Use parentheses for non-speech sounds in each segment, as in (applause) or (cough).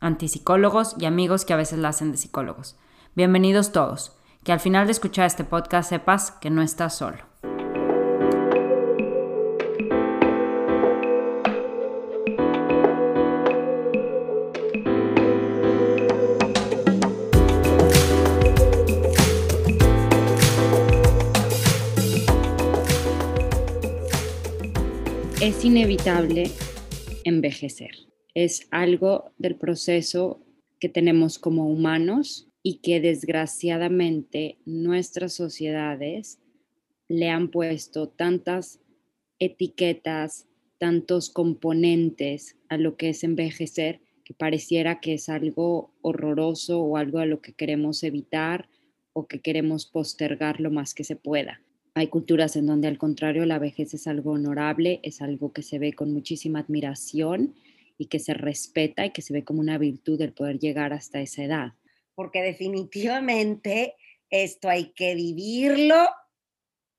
antipsicólogos y amigos que a veces la hacen de psicólogos. Bienvenidos todos. Que al final de escuchar este podcast sepas que no estás solo. Es inevitable envejecer es algo del proceso que tenemos como humanos y que desgraciadamente nuestras sociedades le han puesto tantas etiquetas, tantos componentes a lo que es envejecer, que pareciera que es algo horroroso o algo a lo que queremos evitar o que queremos postergar lo más que se pueda. Hay culturas en donde al contrario la vejez es algo honorable, es algo que se ve con muchísima admiración y que se respeta y que se ve como una virtud el poder llegar hasta esa edad. Porque definitivamente esto hay que vivirlo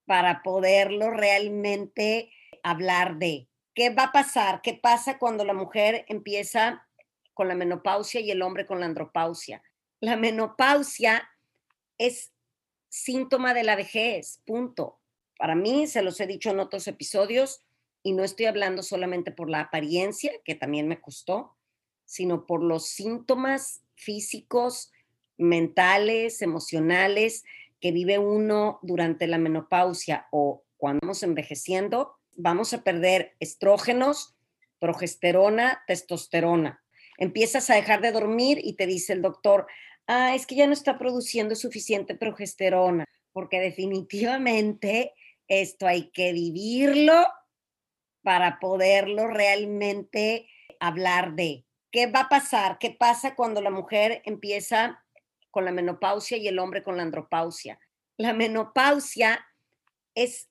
para poderlo realmente hablar de. ¿Qué va a pasar? ¿Qué pasa cuando la mujer empieza con la menopausia y el hombre con la andropausia? La menopausia es síntoma de la vejez, punto. Para mí, se los he dicho en otros episodios, y no estoy hablando solamente por la apariencia, que también me costó, sino por los síntomas físicos, mentales, emocionales que vive uno durante la menopausia o cuando vamos envejeciendo, vamos a perder estrógenos, progesterona, testosterona. Empiezas a dejar de dormir y te dice el doctor, ah, es que ya no está produciendo suficiente progesterona, porque definitivamente esto hay que vivirlo para poderlo realmente hablar de qué va a pasar, qué pasa cuando la mujer empieza con la menopausia y el hombre con la andropausia. La menopausia es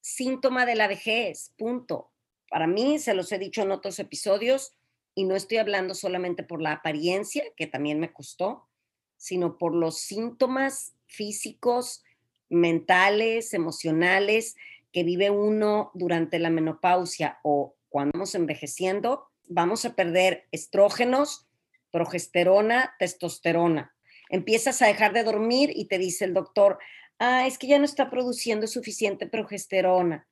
síntoma de la vejez, punto. Para mí, se los he dicho en otros episodios, y no estoy hablando solamente por la apariencia, que también me costó, sino por los síntomas físicos, mentales, emocionales que vive uno durante la menopausia o cuando vamos envejeciendo, vamos a perder estrógenos, progesterona, testosterona. Empiezas a dejar de dormir y te dice el doctor, ah, es que ya no está produciendo suficiente progesterona.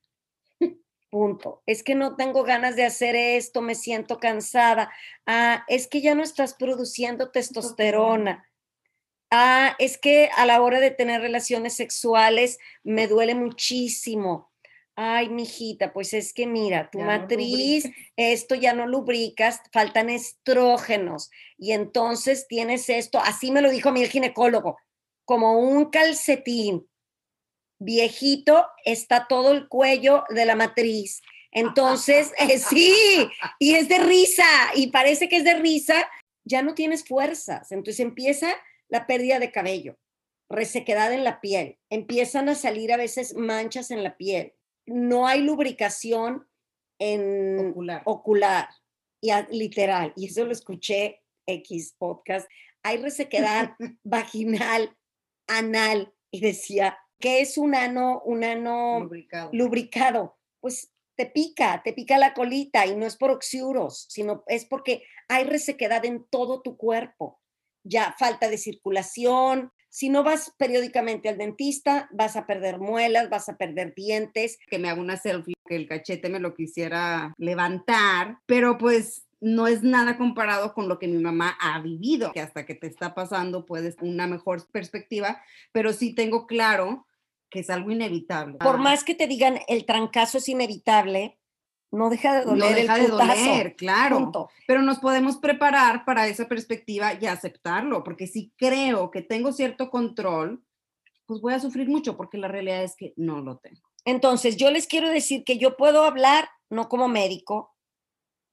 (laughs) Punto. Es que no tengo ganas de hacer esto, me siento cansada. Ah, es que ya no estás produciendo testosterona. Ah, es que a la hora de tener relaciones sexuales me duele muchísimo. Ay, mijita, pues es que mira, tu matriz, esto ya no lubricas, faltan estrógenos y entonces tienes esto, así me lo dijo mi ginecólogo, como un calcetín viejito, está todo el cuello de la matriz. Entonces, (laughs) eh, sí, y es de risa, y parece que es de risa, ya no tienes fuerzas. Entonces empieza la pérdida de cabello, resequedad en la piel, empiezan a salir a veces manchas en la piel no hay lubricación en ocular, y literal, y eso lo escuché X podcast, hay resequedad (laughs) vaginal, anal, y decía, ¿qué es un ano, un ano lubricado. lubricado? Pues te pica, te pica la colita y no es por oxiuros, sino es porque hay resequedad en todo tu cuerpo. Ya falta de circulación, si no vas periódicamente al dentista, vas a perder muelas, vas a perder dientes. Que me haga una selfie, que el cachete me lo quisiera levantar, pero pues no es nada comparado con lo que mi mamá ha vivido, que hasta que te está pasando puedes una mejor perspectiva, pero sí tengo claro que es algo inevitable. Por más que te digan el trancazo es inevitable, no deja de doler. No deja el de doler, claro. Pero nos podemos preparar para esa perspectiva y aceptarlo, porque si creo que tengo cierto control, pues voy a sufrir mucho, porque la realidad es que no lo tengo. Entonces, yo les quiero decir que yo puedo hablar, no como médico,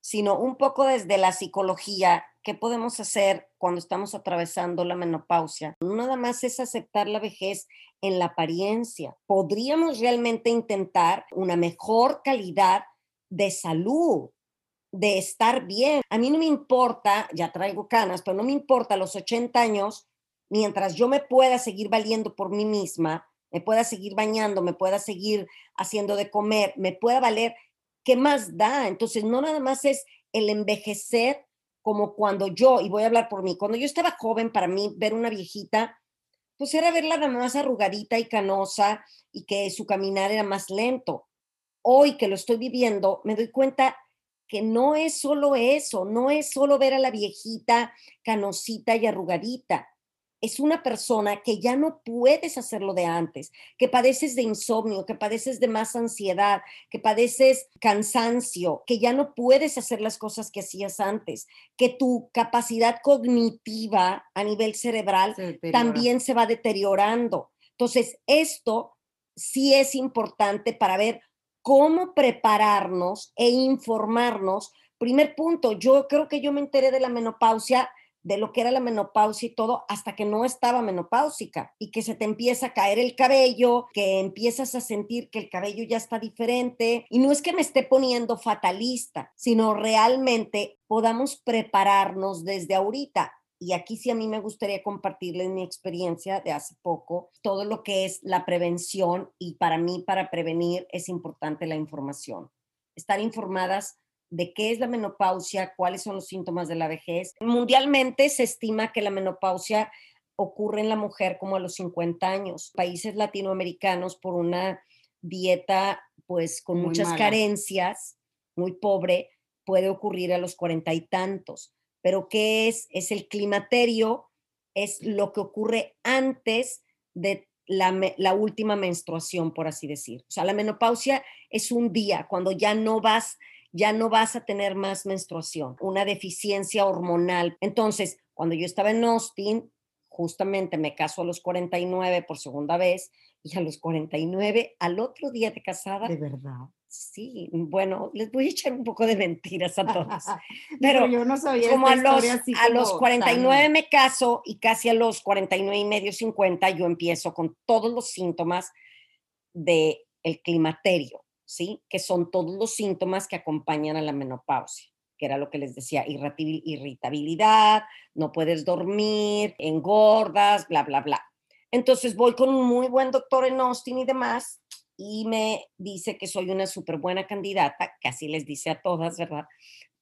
sino un poco desde la psicología, qué podemos hacer cuando estamos atravesando la menopausia. No nada más es aceptar la vejez en la apariencia. Podríamos realmente intentar una mejor calidad de salud, de estar bien. A mí no me importa, ya traigo canas, pero no me importa los 80 años, mientras yo me pueda seguir valiendo por mí misma, me pueda seguir bañando, me pueda seguir haciendo de comer, me pueda valer, ¿qué más da? Entonces, no nada más es el envejecer como cuando yo, y voy a hablar por mí, cuando yo estaba joven, para mí, ver una viejita, pues era verla más arrugadita y canosa y que su caminar era más lento. Hoy que lo estoy viviendo, me doy cuenta que no es solo eso, no es solo ver a la viejita canosita y arrugadita es una persona que ya no puedes hacerlo de antes, que padeces de insomnio, que padeces de más ansiedad, que padeces cansancio, que ya no puedes hacer las cosas que hacías antes, que tu capacidad cognitiva a nivel cerebral también se va deteriorando. Entonces, esto sí es importante para ver cómo prepararnos e informarnos. Primer punto, yo creo que yo me enteré de la menopausia de lo que era la menopausia y todo hasta que no estaba menopáusica y que se te empieza a caer el cabello, que empiezas a sentir que el cabello ya está diferente y no es que me esté poniendo fatalista, sino realmente podamos prepararnos desde ahorita. Y aquí sí a mí me gustaría compartirles mi experiencia de hace poco, todo lo que es la prevención y para mí para prevenir es importante la información. Estar informadas de qué es la menopausia, cuáles son los síntomas de la vejez. Mundialmente se estima que la menopausia ocurre en la mujer como a los 50 años. Países latinoamericanos por una dieta pues con muchas carencias, muy pobre, puede ocurrir a los cuarenta y tantos. Pero ¿qué es? Es el climaterio, es lo que ocurre antes de la, la, última menstruación, por así decir. O sea, la menopausia es un día cuando ya no vas ya no vas a tener más menstruación, una deficiencia hormonal. Entonces, cuando yo estaba en Austin, justamente me caso a los 49 por segunda vez y a los 49, al otro día de casada. De verdad. Sí, bueno, les voy a echar un poco de mentiras a todos. (laughs) Pero, yo no sabía como a los, a los 49 me caso y casi a los 49 y medio, 50, yo empiezo con todos los síntomas del el climaterio. ¿sí? Que son todos los síntomas que acompañan a la menopausia, que era lo que les decía, irritabilidad, no puedes dormir, engordas, bla, bla, bla. Entonces voy con un muy buen doctor en Austin y demás, y me dice que soy una súper buena candidata, que así les dice a todas, ¿verdad?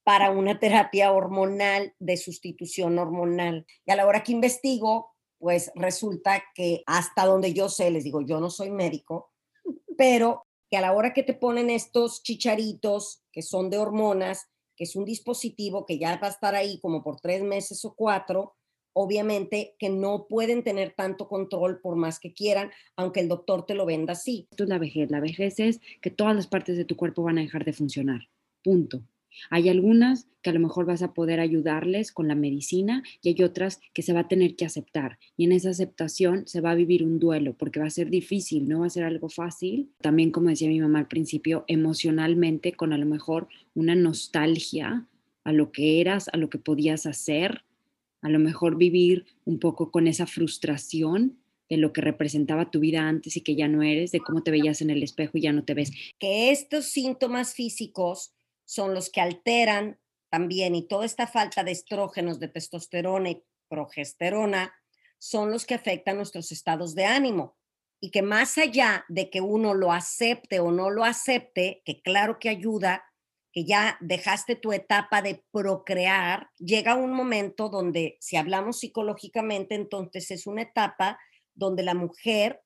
Para una (laughs) terapia hormonal de sustitución hormonal. Y a la hora que investigo, pues resulta que hasta donde yo sé, les digo, yo no soy médico, pero que a la hora que te ponen estos chicharitos que son de hormonas, que es un dispositivo que ya va a estar ahí como por tres meses o cuatro, obviamente que no pueden tener tanto control por más que quieran, aunque el doctor te lo venda así. Esto es la vejez. La vejez es que todas las partes de tu cuerpo van a dejar de funcionar. Punto. Hay algunas que a lo mejor vas a poder ayudarles con la medicina y hay otras que se va a tener que aceptar. Y en esa aceptación se va a vivir un duelo porque va a ser difícil, no va a ser algo fácil. También, como decía mi mamá al principio, emocionalmente con a lo mejor una nostalgia a lo que eras, a lo que podías hacer, a lo mejor vivir un poco con esa frustración de lo que representaba tu vida antes y que ya no eres, de cómo te veías en el espejo y ya no te ves. Que estos síntomas físicos son los que alteran también y toda esta falta de estrógenos, de testosterona y progesterona son los que afectan nuestros estados de ánimo y que más allá de que uno lo acepte o no lo acepte, que claro que ayuda, ya dejaste tu etapa de procrear, llega un momento donde si hablamos psicológicamente, entonces es una etapa donde la mujer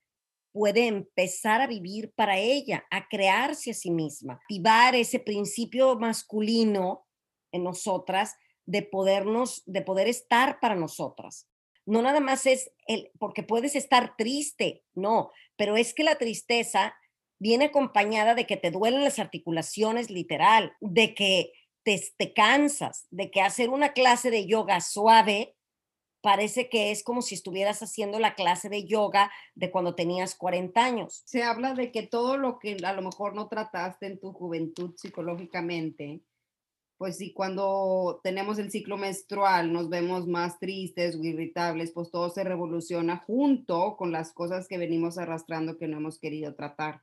puede empezar a vivir para ella, a crearse a sí misma, activar ese principio masculino en nosotras de podernos, de poder estar para nosotras. No nada más es el, porque puedes estar triste, no, pero es que la tristeza viene acompañada de que te duelen las articulaciones literal, de que te, te cansas, de que hacer una clase de yoga suave parece que es como si estuvieras haciendo la clase de yoga de cuando tenías 40 años. Se habla de que todo lo que a lo mejor no trataste en tu juventud psicológicamente, pues sí, cuando tenemos el ciclo menstrual nos vemos más tristes o irritables, pues todo se revoluciona junto con las cosas que venimos arrastrando que no hemos querido tratar.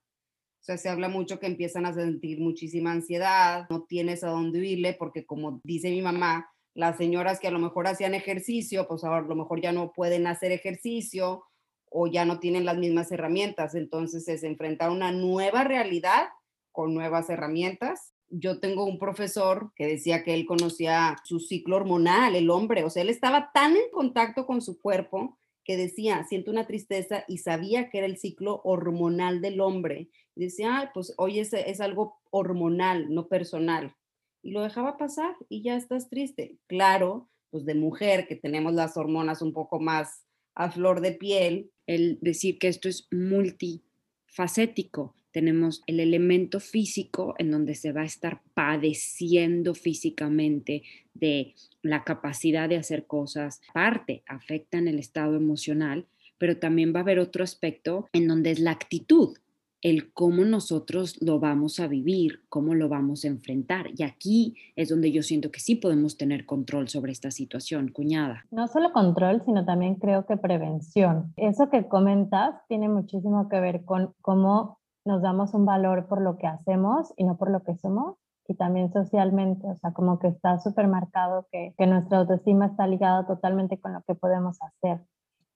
O sea, se habla mucho que empiezan a sentir muchísima ansiedad, no tienes a dónde irle porque como dice mi mamá, las señoras que a lo mejor hacían ejercicio, pues ahora a lo mejor ya no pueden hacer ejercicio o ya no tienen las mismas herramientas. Entonces es enfrentar una nueva realidad con nuevas herramientas yo tengo un profesor que decía que él conocía su ciclo hormonal, el hombre, o sea, él estaba tan en contacto con su cuerpo que decía, siento una tristeza y sabía que era el ciclo hormonal del hombre. Decía, pues hoy es, es algo hormonal, no personal. Y lo dejaba pasar y ya estás triste. Claro, pues de mujer que tenemos las hormonas un poco más a flor de piel. El decir que esto es multifacético, tenemos el elemento físico en donde se va a estar padeciendo físicamente de la capacidad de hacer cosas. Parte afecta en el estado emocional, pero también va a haber otro aspecto en donde es la actitud, el cómo nosotros lo vamos a vivir, cómo lo vamos a enfrentar. Y aquí es donde yo siento que sí podemos tener control sobre esta situación, cuñada. No solo control, sino también creo que prevención. Eso que comentas tiene muchísimo que ver con cómo nos damos un valor por lo que hacemos y no por lo que somos y también socialmente, o sea, como que está súper marcado que, que, nuestra autoestima está ligada totalmente con lo que podemos hacer.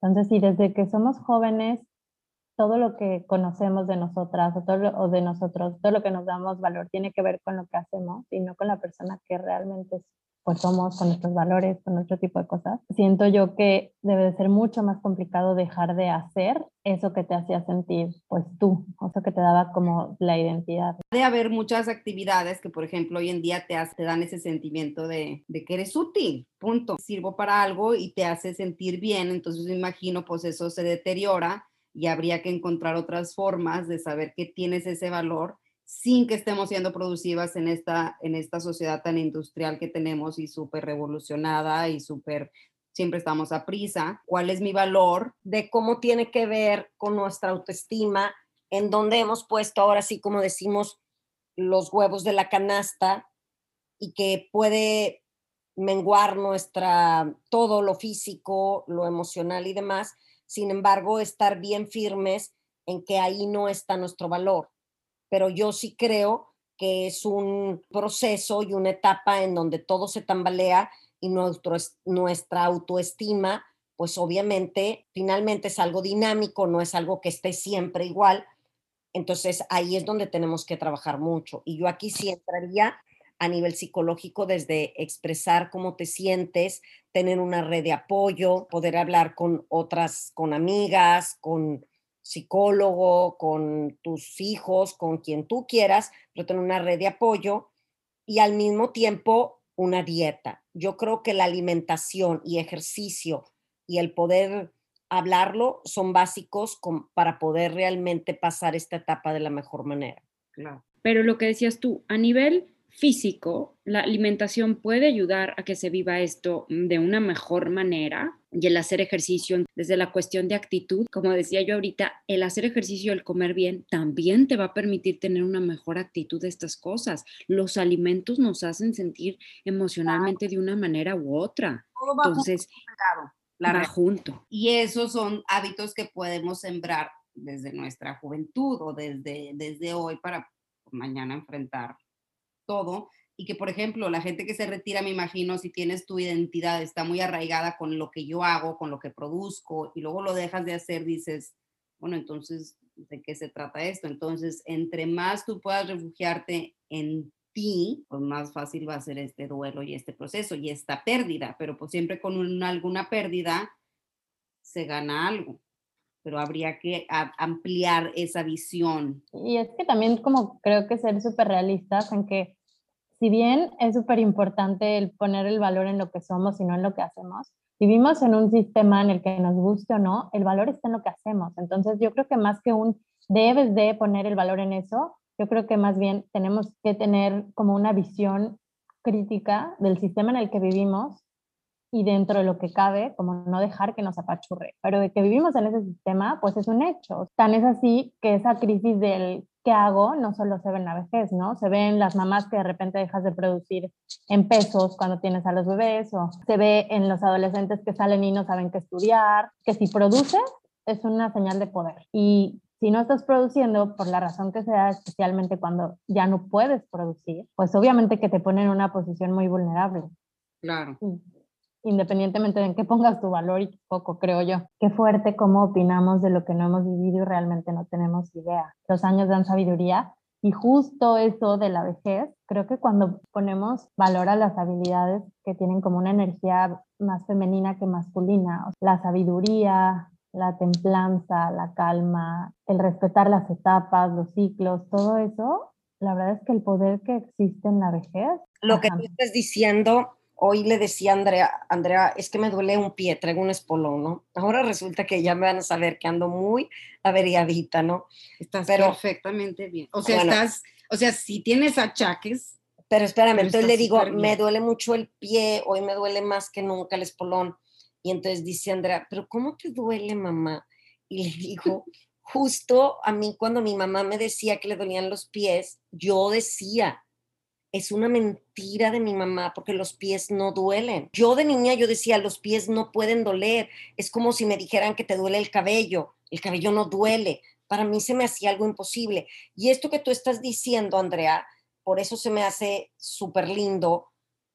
Entonces, si desde que somos jóvenes, todo lo que conocemos de nosotras o, todo o de nosotros, todo lo que nos damos valor tiene que ver con lo que hacemos y no con la persona que realmente pues somos, con nuestros valores, con nuestro tipo de cosas. Siento yo que debe de ser mucho más complicado dejar de hacer eso que te hacía sentir, pues tú, eso que te daba como la identidad. De haber muchas actividades que, por ejemplo, hoy en día te, te dan ese sentimiento de, de que eres útil, punto. Sirvo para algo y te hace sentir bien, entonces me imagino, pues eso se deteriora y habría que encontrar otras formas de saber que tienes ese valor sin que estemos siendo productivas en esta, en esta sociedad tan industrial que tenemos y súper revolucionada y súper, siempre estamos a prisa. ¿Cuál es mi valor? De cómo tiene que ver con nuestra autoestima, en donde hemos puesto ahora sí, como decimos, los huevos de la canasta y que puede menguar nuestra, todo lo físico, lo emocional y demás. Sin embargo, estar bien firmes en que ahí no está nuestro valor pero yo sí creo que es un proceso y una etapa en donde todo se tambalea y nuestro, nuestra autoestima, pues obviamente, finalmente es algo dinámico, no es algo que esté siempre igual. Entonces ahí es donde tenemos que trabajar mucho. Y yo aquí sí entraría a nivel psicológico desde expresar cómo te sientes, tener una red de apoyo, poder hablar con otras, con amigas, con psicólogo, con tus hijos, con quien tú quieras, pero tener una red de apoyo y al mismo tiempo una dieta. Yo creo que la alimentación y ejercicio y el poder hablarlo son básicos para poder realmente pasar esta etapa de la mejor manera. Claro. Pero lo que decías tú, a nivel físico, la alimentación puede ayudar a que se viva esto de una mejor manera y el hacer ejercicio desde la cuestión de actitud, como decía yo ahorita, el hacer ejercicio, el comer bien, también te va a permitir tener una mejor actitud de estas cosas. Los alimentos nos hacen sentir emocionalmente de una manera u otra. Entonces, va junto. Y esos son hábitos que podemos sembrar desde nuestra juventud o desde, desde hoy para mañana enfrentar todo y que, por ejemplo, la gente que se retira, me imagino, si tienes tu identidad, está muy arraigada con lo que yo hago, con lo que produzco, y luego lo dejas de hacer, dices, bueno, entonces, ¿de qué se trata esto? Entonces, entre más tú puedas refugiarte en ti, pues más fácil va a ser este duelo y este proceso y esta pérdida, pero pues siempre con alguna pérdida se gana algo pero habría que ampliar esa visión. Y es que también como creo que ser súper realistas en que si bien es súper importante el poner el valor en lo que somos y no en lo que hacemos, vivimos en un sistema en el que nos guste o no, el valor está en lo que hacemos. Entonces yo creo que más que un debes de poner el valor en eso, yo creo que más bien tenemos que tener como una visión crítica del sistema en el que vivimos y dentro de lo que cabe, como no dejar que nos apachurre. Pero de que vivimos en ese sistema, pues es un hecho. Tan es así que esa crisis del ¿qué hago? No solo se ve en la vejez, ¿no? Se ve en las mamás que de repente dejas de producir en pesos cuando tienes a los bebés, o se ve en los adolescentes que salen y no saben qué estudiar, que si produces es una señal de poder. Y si no estás produciendo, por la razón que sea, especialmente cuando ya no puedes producir, pues obviamente que te pone en una posición muy vulnerable. Claro. Independientemente de en qué pongas tu valor y poco, creo yo. Qué fuerte cómo opinamos de lo que no hemos vivido y realmente no tenemos idea. Los años dan sabiduría y justo eso de la vejez, creo que cuando ponemos valor a las habilidades que tienen como una energía más femenina que masculina, la sabiduría, la templanza, la calma, el respetar las etapas, los ciclos, todo eso, la verdad es que el poder que existe en la vejez. Lo que tú estás diciendo, hoy le decía a Andrea, Andrea, es que me duele un pie, traigo un espolón, ¿no? Ahora resulta que ya me van a saber que ando muy averiadita, ¿no? Estás perfectamente bien. O sea, estás, o sea, si tienes achaques. Pero espérame, entonces le digo, me duele mucho el pie, hoy me duele más que nunca el espolón y entonces dice Andrea, pero ¿cómo te duele, mamá? Y le digo, (laughs) justo a mí cuando mi mamá me decía que le dolían los pies, yo decía, es una mentira de mi mamá porque los pies no duelen. Yo de niña yo decía, los pies no pueden doler. Es como si me dijeran que te duele el cabello. El cabello no duele. Para mí se me hacía algo imposible. Y esto que tú estás diciendo, Andrea, por eso se me hace súper lindo,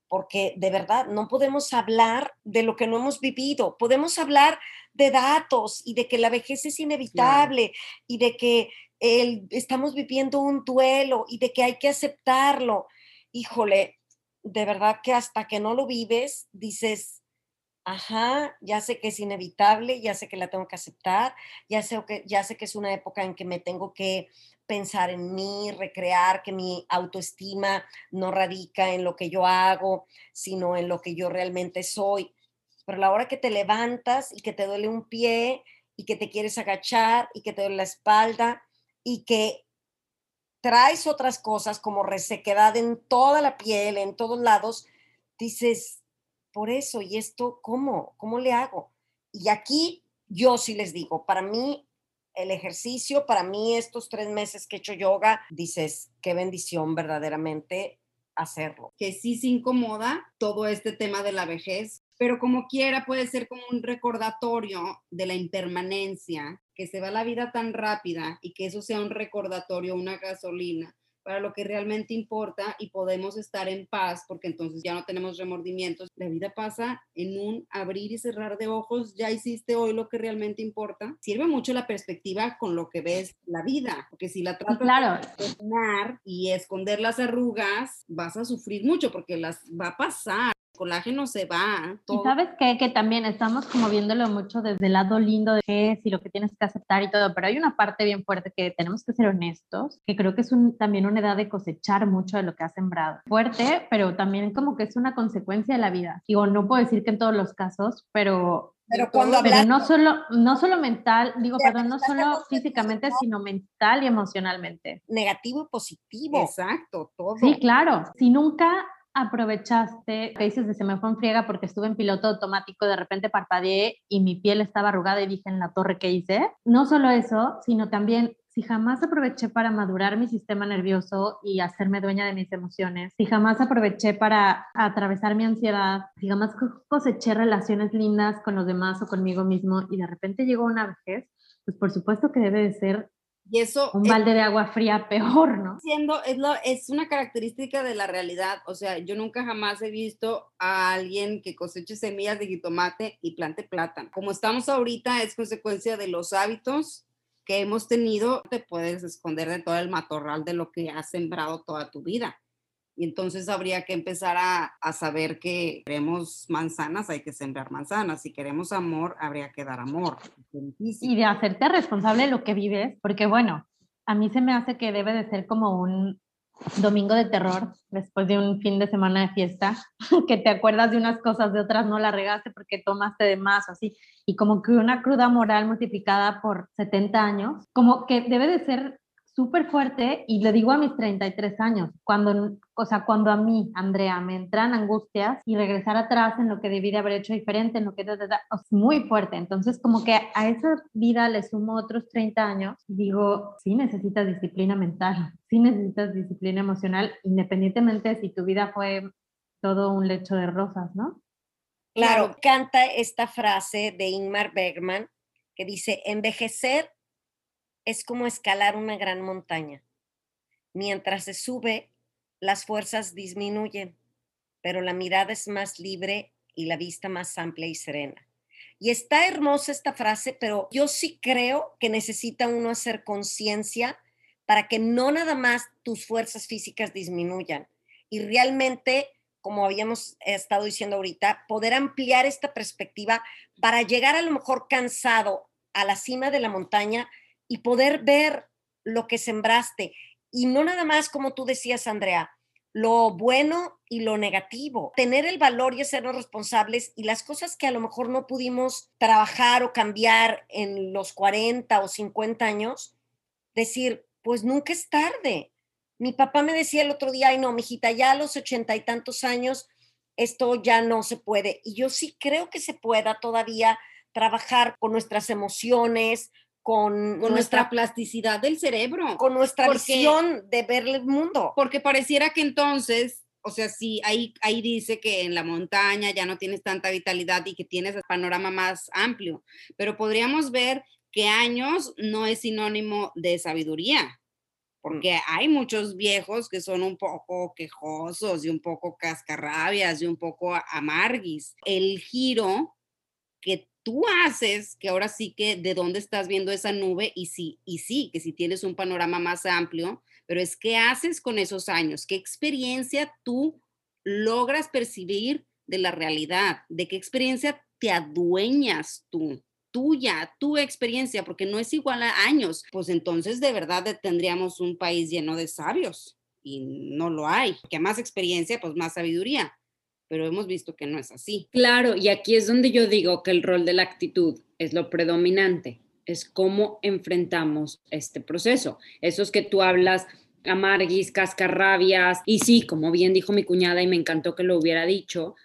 porque de verdad no podemos hablar de lo que no hemos vivido, podemos hablar de datos y de que la vejez es inevitable y de que estamos viviendo un duelo y de que hay que aceptarlo. Híjole, de verdad que hasta que no lo vives, dices, ajá, ya sé que es inevitable, ya sé que la tengo que aceptar, ya sé que, ya sé que es una época en que me tengo que pensar en mí, recrear que mi autoestima no radica en lo que yo hago, sino en lo que yo realmente soy. Pero la hora que te levantas y que te duele un pie y que te quieres agachar y que te duele la espalda y que traes otras cosas como resequedad en toda la piel, en todos lados, dices, por eso, ¿y esto cómo? ¿Cómo le hago? Y aquí yo sí les digo, para mí el ejercicio, para mí estos tres meses que he hecho yoga, dices, qué bendición verdaderamente hacerlo. Que sí se incomoda todo este tema de la vejez, pero como quiera puede ser como un recordatorio de la impermanencia, que se va la vida tan rápida y que eso sea un recordatorio, una gasolina para lo que realmente importa y podemos estar en paz porque entonces ya no tenemos remordimientos. La vida pasa en un abrir y cerrar de ojos, ya hiciste hoy lo que realmente importa. Sirve mucho la perspectiva con lo que ves la vida, porque si la tratas claro. de y esconder las arrugas, vas a sufrir mucho porque las va a pasar colágeno se va. Y sabes qué? que también estamos como viéndolo mucho desde el lado lindo de qué es y lo que tienes que aceptar y todo, pero hay una parte bien fuerte que tenemos que ser honestos, que creo que es un, también una edad de cosechar mucho de lo que has sembrado. Fuerte, pero también como que es una consecuencia de la vida. Digo, no puedo decir que en todos los casos, pero pero cuando pero no solo no solo mental digo perdón no solo físicamente sino mental y emocionalmente negativo y positivo exacto todo sí claro si nunca aprovechaste que dices de se me fue friega porque estuve en piloto automático, de repente parpadeé y mi piel estaba arrugada y dije en la torre que hice? No solo eso, sino también si jamás aproveché para madurar mi sistema nervioso y hacerme dueña de mis emociones, si jamás aproveché para atravesar mi ansiedad, si jamás coseché relaciones lindas con los demás o conmigo mismo y de repente llegó una vejez, pues por supuesto que debe de ser y eso... Un balde de agua fría peor, ¿no? Siendo, es, lo, es una característica de la realidad. O sea, yo nunca jamás he visto a alguien que coseche semillas de jitomate y plante plátano. Como estamos ahorita, es consecuencia de los hábitos que hemos tenido. Te puedes esconder de todo el matorral de lo que has sembrado toda tu vida. Y entonces habría que empezar a, a, saber que queremos manzanas, hay que sembrar manzanas. Si queremos amor, habría que dar amor. Y de hacerte responsable de lo que vives, porque bueno, a mí se me hace que debe de ser como un, domingo de terror, después de un fin de semana de fiesta, (laughs) que te acuerdas de unas cosas, de otras no la regaste porque tomaste de más o así, y como que una cruda moral multiplicada por 70 años, como que debe de ser súper fuerte y le digo a mis 33 años, cuando, o sea, cuando a mí, Andrea, me entran angustias y regresar atrás en lo que debí de haber hecho diferente, en lo que es muy fuerte. Entonces, como que a esa vida le sumo otros 30 años y digo, sí necesitas disciplina mental, sí necesitas disciplina emocional, independientemente si tu vida fue todo un lecho de rosas, ¿no? Claro, canta esta frase de Ingmar Bergman que dice, envejecer es como escalar una gran montaña. Mientras se sube, las fuerzas disminuyen, pero la mirada es más libre y la vista más amplia y serena. Y está hermosa esta frase, pero yo sí creo que necesita uno hacer conciencia para que no nada más tus fuerzas físicas disminuyan y realmente, como habíamos estado diciendo ahorita, poder ampliar esta perspectiva para llegar a lo mejor cansado a la cima de la montaña, y poder ver lo que sembraste. Y no nada más, como tú decías, Andrea, lo bueno y lo negativo. Tener el valor y hacernos responsables y las cosas que a lo mejor no pudimos trabajar o cambiar en los 40 o 50 años, decir, pues nunca es tarde. Mi papá me decía el otro día, ay no, mijita, ya a los ochenta y tantos años esto ya no se puede. Y yo sí creo que se pueda todavía trabajar con nuestras emociones, con, nuestra, plasticidad del cerebro. Con nuestra visión de ver el mundo. Porque pareciera que entonces, o sea, sí, ahí, ahí dice que en la montaña ya no tienes tanta vitalidad y que tienes el panorama más amplio, pero podríamos ver que años no es sinónimo de sabiduría, mm. porque hay muchos viejos que son un poco quejosos y un poco cascarrabias y un poco amarguis. El giro que tú haces, que ahora sí que de dónde estás viendo esa nube y sí, y sí, que si tienes un panorama más amplio, pero es qué haces con esos años, qué experiencia tú logras percibir de la realidad, de qué experiencia te adueñas tú, tuya, tu experiencia, porque no es igual a años, pues entonces de verdad tendríamos un país lleno de sabios y no lo hay, que más experiencia, pues más sabiduría pero hemos visto que no es así. Claro, y aquí es donde yo digo que el rol de la actitud es lo predominante, es cómo enfrentamos este proceso. Esos que tú hablas, amarguis, cascarrabias, y sí, como bien dijo mi cuñada y me encantó que lo hubiera dicho,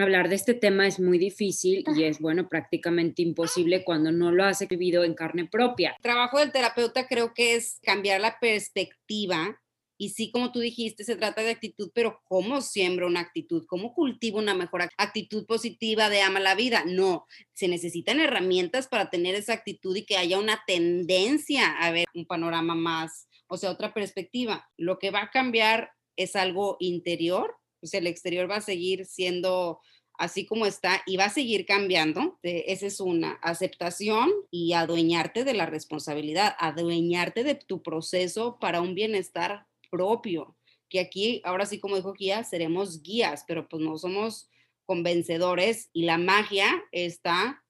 hablar de este tema es muy difícil y es, bueno, prácticamente imposible cuando no lo has vivido en carne propia. El trabajo del terapeuta creo que es cambiar la perspectiva y sí, como tú dijiste, se trata de actitud, pero ¿cómo siembro una actitud? ¿Cómo cultivo una mejor actitud positiva de ama la vida? No, se necesitan herramientas para tener esa actitud y que haya una tendencia a ver un panorama más, o sea, otra perspectiva. Lo que va a cambiar es algo interior, o sea, el exterior va a seguir siendo así como está y va a seguir cambiando. Esa es una aceptación y adueñarte de la responsabilidad, adueñarte de tu proceso para un bienestar propio, que aquí, ahora sí como dijo Guía, seremos guías, pero pues no somos convencedores y la magia está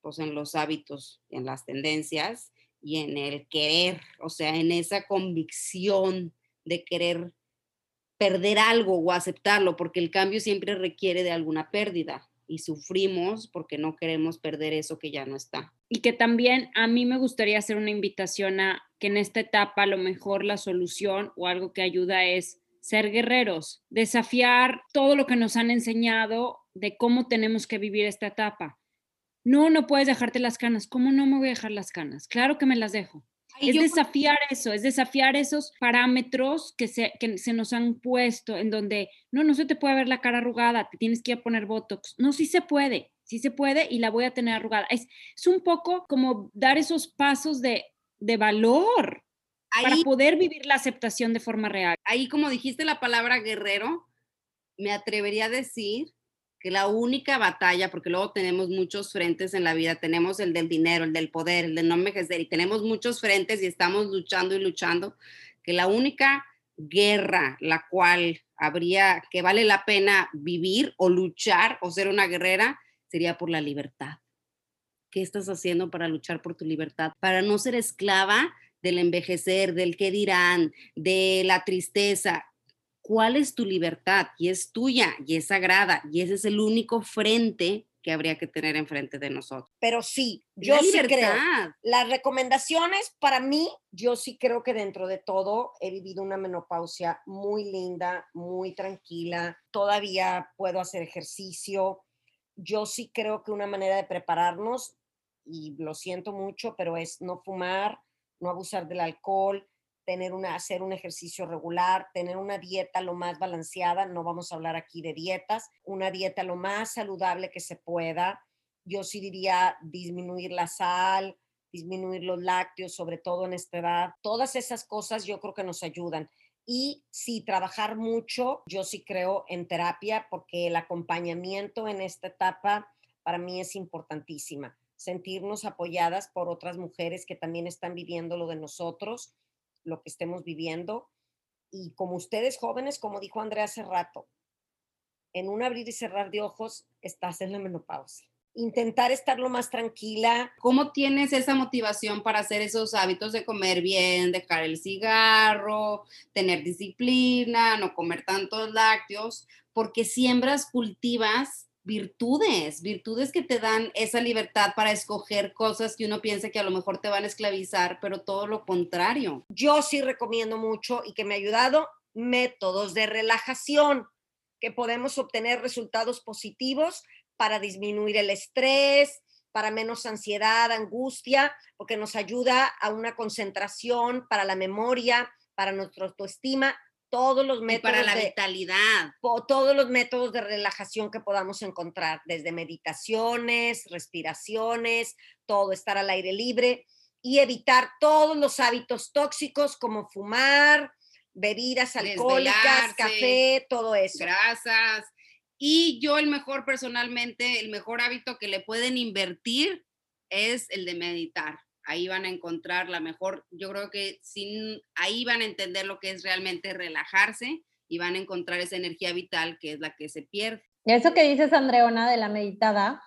pues en los hábitos, en las tendencias y en el querer, o sea, en esa convicción de querer perder algo o aceptarlo, porque el cambio siempre requiere de alguna pérdida y sufrimos porque no queremos perder eso que ya no está. Y que también a mí me gustaría hacer una invitación a que en esta etapa a lo mejor la solución o algo que ayuda es ser guerreros, desafiar todo lo que nos han enseñado de cómo tenemos que vivir esta etapa. No, no puedes dejarte las canas. ¿Cómo no me voy a dejar las canas? Claro que me las dejo es desafiar eso, es desafiar esos parámetros que se, que se nos han puesto en donde, no, no se te puede ver la cara arrugada, te tienes que ir a poner Botox. No, sí se puede, sí se puede y la voy a tener arrugada. Es, es un poco como dar esos pasos de, de valor para poder vivir la aceptación de forma real. Ahí, como dijiste la palabra guerrero, me atrevería a decir que la única batalla, porque luego tenemos muchos frentes en la vida, tenemos el del dinero, el del poder, el de no envejecer, y tenemos muchos frentes y estamos luchando y luchando, que la única guerra la cual habría, que vale la pena vivir o luchar o ser una guerrera, sería por la libertad. ¿Qué estás haciendo para luchar por tu libertad? Para no ser esclava del envejecer, del qué dirán, de la tristeza. ¿Cuál es tu libertad? Y es tuya y es sagrada y ese es el único frente que habría que tener enfrente de nosotros. Pero sí, yo sí creo. Las recomendaciones para mí, yo sí creo que dentro de todo he vivido una menopausia muy linda, muy tranquila. Todavía puedo hacer ejercicio. Yo sí creo que una manera de prepararnos, y lo siento mucho, pero es no fumar, no abusar del alcohol, tener una, hacer un ejercicio regular, tener una dieta lo más balanceada, no vamos a hablar aquí de dietas, una dieta lo más saludable que se pueda. Yo sí diría disminuir la sal, disminuir los lácteos, sobre todo en esta edad. Todas esas cosas yo creo que nos ayudan. Y sí, trabajar mucho, yo sí creo en terapia porque el acompañamiento en esta etapa para mí es importantísima. Sentirnos apoyadas por otras mujeres que también están viviendo lo de nosotros lo que estemos viviendo. Y como ustedes jóvenes, como dijo Andrea hace rato, en un abrir y cerrar de ojos estás en la menopausia. Intentar estar lo más tranquila. ¿Cómo tienes esa motivación para hacer esos hábitos de comer bien, dejar el cigarro, tener disciplina, no comer tantos lácteos? Porque siembras, cultivas virtudes, virtudes que te dan esa libertad para escoger cosas que uno piensa que a lo mejor te van a esclavizar, pero todo lo contrario. Yo sí recomiendo mucho y que me ha ayudado métodos de relajación que podemos obtener resultados positivos para disminuir el estrés, para menos ansiedad, angustia, porque nos ayuda a una concentración, para la memoria, para nuestra autoestima todos los métodos para la vitalidad. Todos los métodos de relajación que podamos encontrar, desde meditaciones, respiraciones, todo, estar al aire libre y evitar todos los hábitos tóxicos como fumar, bebidas alcohólicas, café, todo eso. Grasas. Y yo el mejor personalmente, el mejor hábito que le pueden invertir es el de meditar ahí van a encontrar la mejor, yo creo que sin, ahí van a entender lo que es realmente relajarse y van a encontrar esa energía vital que es la que se pierde. Y eso que dices, Andreona, de la meditada,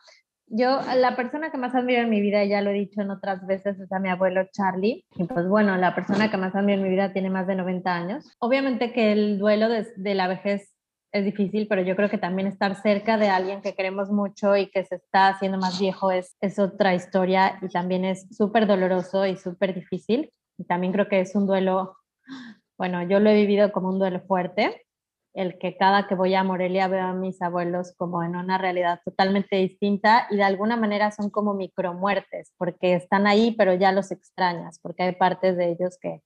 yo, la persona que más admiro en mi vida, ya lo he dicho en otras veces, es a mi abuelo Charlie. Y pues bueno, la persona que más admiro en mi vida tiene más de 90 años. Obviamente que el duelo de, de la vejez es difícil, pero yo creo que también estar cerca de alguien que queremos mucho y que se está haciendo más viejo es, es otra historia y también es súper doloroso y súper difícil. Y también creo que es un duelo, bueno, yo lo he vivido como un duelo fuerte, el que cada que voy a Morelia veo a mis abuelos como en una realidad totalmente distinta y de alguna manera son como micromuertes, porque están ahí, pero ya los extrañas, porque hay partes de ellos que,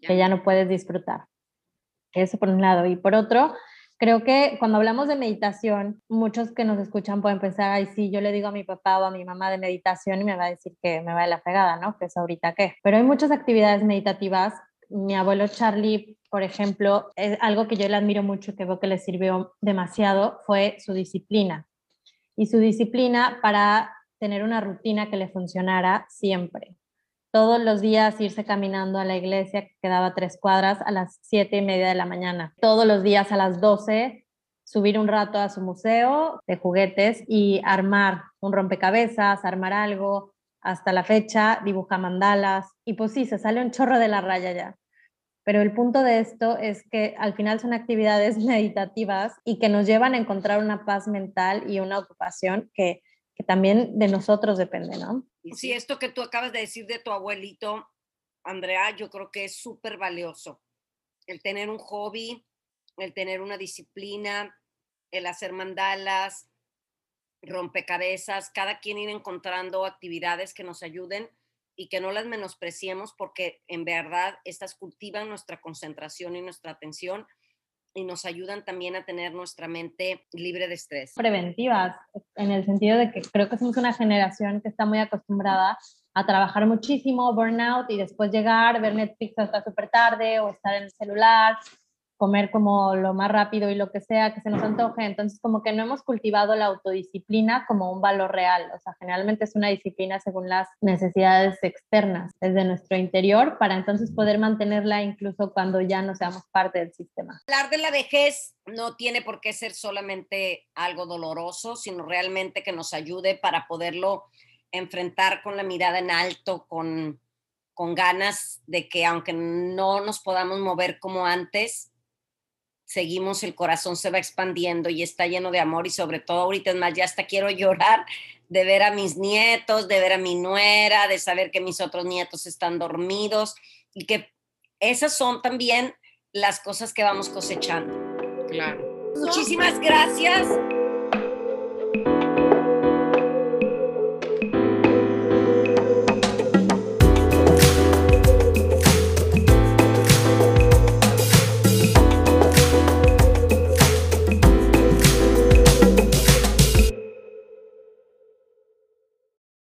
que ya no puedes disfrutar. Eso por un lado. Y por otro, Creo que cuando hablamos de meditación, muchos que nos escuchan pueden pensar, ay, sí, yo le digo a mi papá o a mi mamá de meditación y me va a decir que me va de la fregada, ¿no? Que es ahorita qué. Pero hay muchas actividades meditativas. Mi abuelo Charlie, por ejemplo, es algo que yo le admiro mucho, que veo que le sirvió demasiado, fue su disciplina. Y su disciplina para tener una rutina que le funcionara siempre todos los días irse caminando a la iglesia que quedaba tres cuadras a las siete y media de la mañana. Todos los días a las doce subir un rato a su museo de juguetes y armar un rompecabezas, armar algo. Hasta la fecha dibuja mandalas y pues sí, se sale un chorro de la raya ya. Pero el punto de esto es que al final son actividades (laughs) meditativas y que nos llevan a encontrar una paz mental y una ocupación que que también de nosotros depende, ¿no? Sí, esto que tú acabas de decir de tu abuelito, Andrea, yo creo que es súper valioso. El tener un hobby, el tener una disciplina, el hacer mandalas, rompecabezas, cada quien ir encontrando actividades que nos ayuden y que no las menospreciemos porque en verdad estas cultivan nuestra concentración y nuestra atención y nos ayudan también a tener nuestra mente libre de estrés. Preventivas, en el sentido de que creo que somos una generación que está muy acostumbrada a trabajar muchísimo, burnout y después llegar, ver Netflix hasta súper tarde o estar en el celular comer como lo más rápido y lo que sea que se nos antoje. Entonces, como que no hemos cultivado la autodisciplina como un valor real. O sea, generalmente es una disciplina según las necesidades externas, desde nuestro interior, para entonces poder mantenerla incluso cuando ya no seamos parte del sistema. Hablar de la vejez no tiene por qué ser solamente algo doloroso, sino realmente que nos ayude para poderlo enfrentar con la mirada en alto, con con ganas de que aunque no nos podamos mover como antes, seguimos, el corazón se va expandiendo y está lleno de amor y sobre todo ahorita es más, ya hasta quiero (laughs) llorar de ver a mis nietos, de ver a mi nuera, de saber que mis otros nietos están dormidos y que esas son también las cosas que vamos cosechando. Claro. Muchísimas gracias.